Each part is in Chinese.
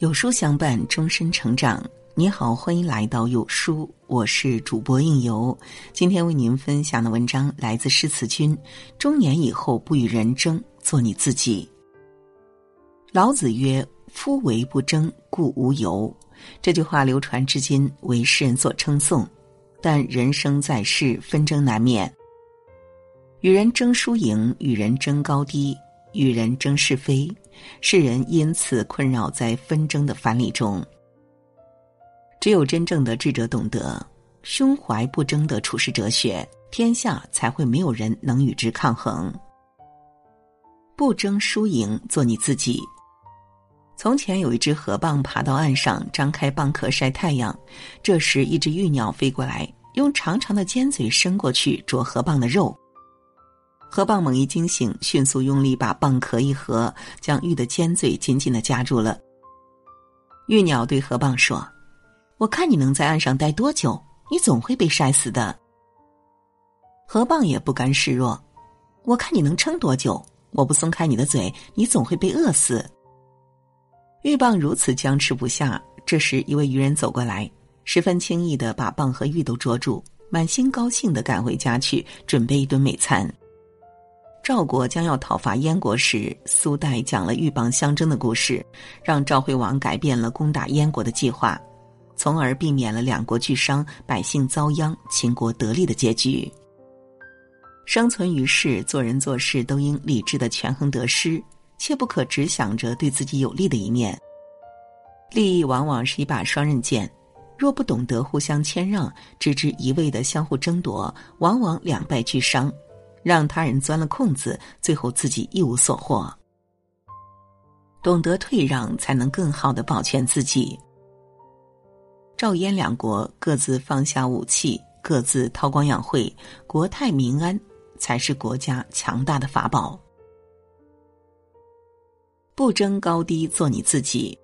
有书相伴，终身成长。你好，欢迎来到有书，我是主播应由。今天为您分享的文章来自诗词君。中年以后，不与人争，做你自己。老子曰：“夫唯不争，故无尤。”这句话流传至今，为世人所称颂。但人生在世，纷争难免，与人争输赢，与人争高低。与人争是非，世人因此困扰在纷争的樊篱中。只有真正的智者懂得胸怀不争的处世哲学，天下才会没有人能与之抗衡。不争输赢，做你自己。从前有一只河蚌爬到岸上，张开蚌壳晒太阳。这时，一只玉鸟飞过来，用长长的尖嘴伸过去啄河蚌的肉。河蚌猛一惊醒，迅速用力把蚌壳一合，将玉的尖嘴紧紧的夹住了。玉鸟对河蚌说：“我看你能在岸上待多久？你总会被晒死的。”河蚌也不甘示弱：“我看你能撑多久？我不松开你的嘴，你总会被饿死。”玉蚌如此僵持不下，这时一位渔人走过来，十分轻易的把蚌和玉都捉住，满心高兴的赶回家去，准备一顿美餐。赵国将要讨伐燕国时，苏代讲了鹬蚌相争的故事，让赵惠王改变了攻打燕国的计划，从而避免了两国俱伤、百姓遭殃、秦国得利的结局。生存于世，做人做事都应理智的权衡得失，切不可只想着对自己有利的一面。利益往往是一把双刃剑，若不懂得互相谦让，只知一味的相互争夺，往往两败俱伤。让他人钻了空子，最后自己一无所获。懂得退让，才能更好的保全自己。赵燕两国各自放下武器，各自韬光养晦，国泰民安，才是国家强大的法宝。不争高低，做你自己。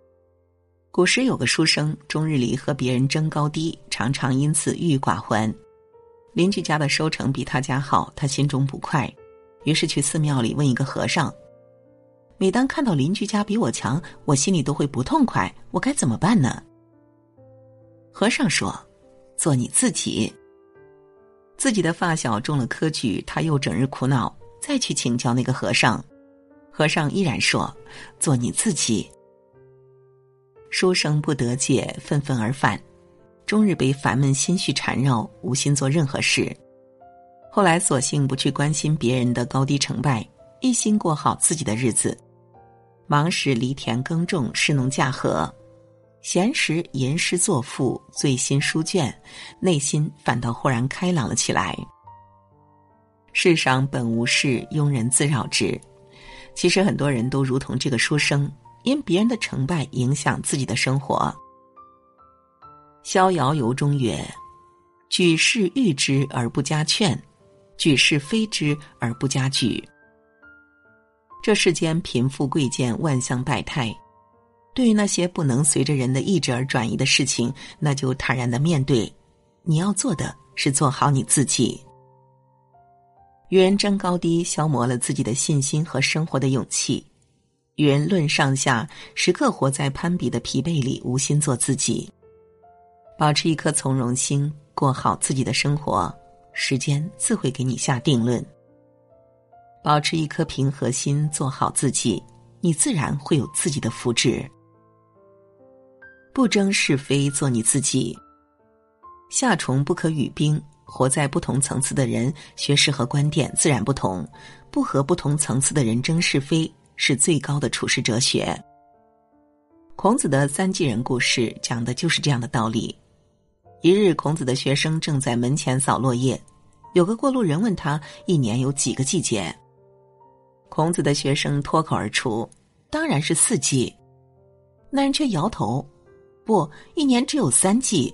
古时有个书生，终日里和别人争高低，常常因此郁郁寡欢。邻居家的收成比他家好，他心中不快，于是去寺庙里问一个和尚：“每当看到邻居家比我强，我心里都会不痛快，我该怎么办呢？”和尚说：“做你自己。”自己的发小中了科举，他又整日苦恼，再去请教那个和尚，和尚依然说：“做你自己。”书生不得解，愤愤而返。终日被烦闷心绪缠绕，无心做任何事。后来索性不去关心别人的高低成败，一心过好自己的日子。忙时犁田耕种，侍农驾禾；闲时吟诗作赋，醉心书卷，内心反倒豁然开朗了起来。世上本无事，庸人自扰之。其实很多人都如同这个书生，因别人的成败影响自己的生活。逍遥游中曰：“举世誉之而不加劝，举世非之而不加沮。”这世间贫富贵贱万象百态，对于那些不能随着人的意志而转移的事情，那就坦然的面对。你要做的是做好你自己。与人争高低，消磨了自己的信心和生活的勇气；与人论上下，时刻活在攀比的疲惫里，无心做自己。保持一颗从容心，过好自己的生活，时间自会给你下定论。保持一颗平和心，做好自己，你自然会有自己的福祉。不争是非，做你自己。夏虫不可语冰，活在不同层次的人，学识和观点自然不同。不和不同层次的人争是非，是最高的处世哲学。孔子的三季人故事，讲的就是这样的道理。一日，孔子的学生正在门前扫落叶，有个过路人问他：“一年有几个季节？”孔子的学生脱口而出：“当然是四季。”那人却摇头：“不，一年只有三季。”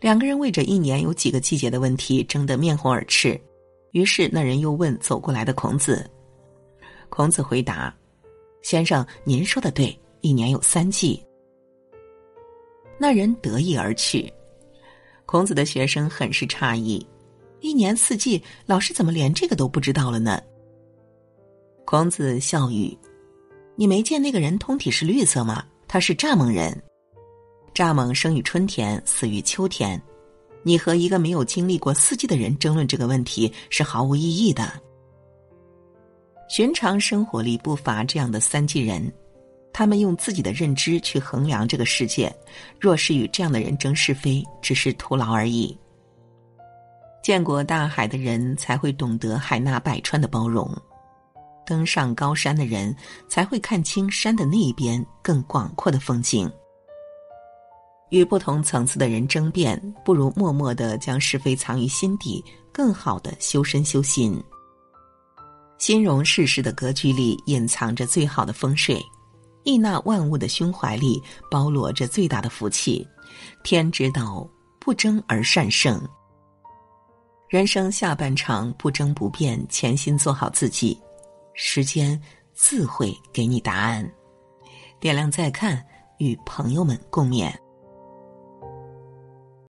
两个人为着一年有几个季节的问题争得面红耳赤。于是那人又问走过来的孔子：“孔子回答：‘先生，您说的对，一年有三季。’”那人得意而去，孔子的学生很是诧异：一年四季，老师怎么连这个都不知道了呢？孔子笑语：“你没见那个人通体是绿色吗？他是蚱蜢人。蚱蜢生于春天，死于秋天。你和一个没有经历过四季的人争论这个问题是毫无意义的。寻常生活里不乏这样的三季人，他们用自己的认知去衡量这个世界。若是与这样的人争是非，只是徒劳而已。见过大海的人才会懂得海纳百川的包容，登上高山的人才会看清山的那一边更广阔的风景。与不同层次的人争辩，不如默默的将是非藏于心底，更好的修身修心。心容世事的格局里，隐藏着最好的风水；易纳万物的胸怀里，包罗着最大的福气。天之道，不争而善胜。人生下半场，不争不辩，潜心做好自己，时间自会给你答案。点亮再看，与朋友们共勉。